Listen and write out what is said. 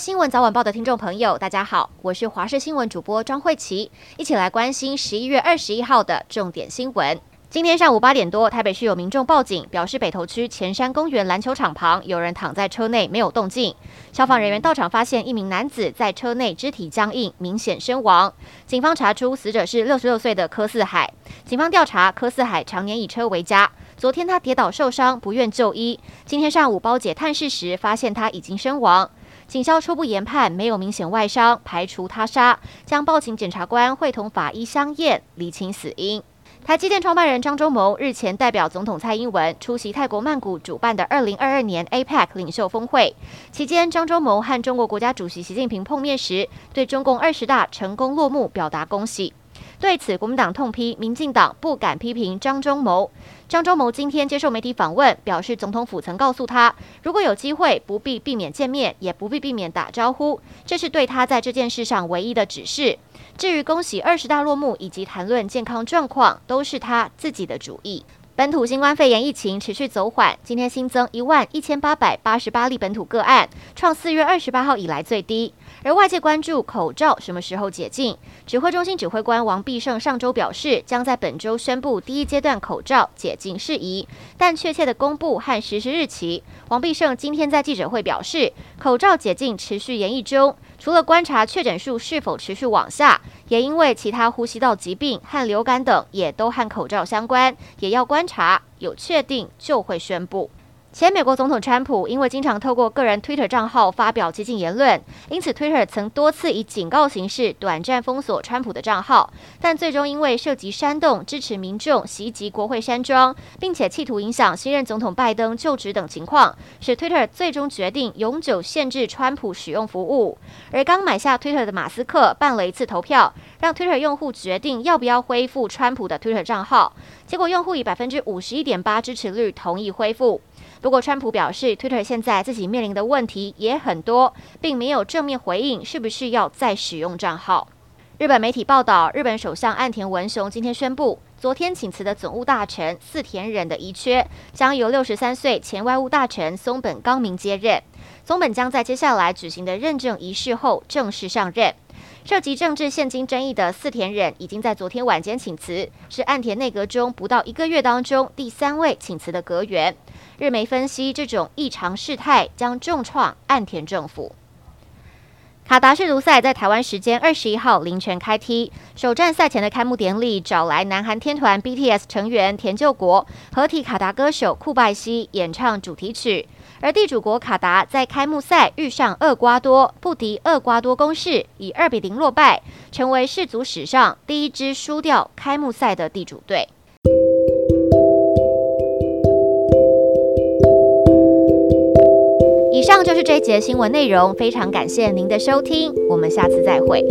新闻早晚报的听众朋友，大家好，我是华视新闻主播张慧琪，一起来关心十一月二十一号的重点新闻。今天上午八点多，台北市有民众报警，表示北投区前山公园篮球场旁有人躺在车内没有动静。消防人员到场发现一名男子在车内肢体僵硬，明显身亡。警方查出死者是六十六岁的柯四海。警方调查，柯四海常年以车为家。昨天他跌倒受伤，不愿就医。今天上午包姐探视时，发现他已经身亡。警校初步研判没有明显外伤，排除他杀，将报请检察官会同法医相验，厘清死因。台积电创办人张忠谋日前代表总统蔡英文出席泰国曼谷主办的二零二二年 APEC 领袖峰会，期间张忠谋和中国国家主席习近平碰面时，对中共二十大成功落幕表达恭喜。对此，国民党痛批民进党不敢批评张忠谋。张忠谋今天接受媒体访问，表示总统府曾告诉他，如果有机会，不必避免见面，也不必避免打招呼，这是对他在这件事上唯一的指示。至于恭喜二十大落幕以及谈论健康状况，都是他自己的主意。本土新冠肺炎疫情持续走缓，今天新增一万一千八百八十八例本土个案，创四月二十八号以来最低。而外界关注口罩什么时候解禁，指挥中心指挥官王必胜上周表示，将在本周宣布第一阶段口罩解禁事宜，但确切的公布和实施日期，王必胜今天在记者会表示，口罩解禁持续延议中。除了观察确诊数是否持续往下，也因为其他呼吸道疾病和流感等也都和口罩相关，也要观察，有确定就会宣布。前美国总统川普因为经常透过个人 Twitter 账号发表激进言论，因此 Twitter 曾多次以警告形式短暂封锁川普的账号，但最终因为涉及煽动支持民众袭击国会山庄，并且企图影响新任总统拜登就职等情况，使 Twitter 最终决定永久限制川普使用服务。而刚买下 Twitter 的马斯克办了一次投票，让 Twitter 用户决定要不要恢复川普的 Twitter 账号，结果用户以百分之五十一点八支持率同意恢复。不过，川普表示，Twitter 现在自己面临的问题也很多，并没有正面回应是不是要再使用账号。日本媒体报道，日本首相岸田文雄今天宣布，昨天请辞的总务大臣四田忍的遗缺将由六十三岁前外务大臣松本刚明接任。松本将在接下来举行的认证仪式后正式上任。涉及政治现金争议的四田忍已经在昨天晚间请辞，是岸田内阁中不到一个月当中第三位请辞的阁员。日媒分析，这种异常事态将重创岸田政府。卡达世足赛在台湾时间二十一号凌晨开踢，首战赛前的开幕典礼找来南韩天团 BTS 成员田柾国合体卡达歌手库拜西演唱主题曲，而地主国卡达在开幕赛遇上厄瓜多，不敌厄瓜多攻势，以二比零落败，成为世足史上第一支输掉开幕赛的地主队。就是这一节新闻内容，非常感谢您的收听，我们下次再会。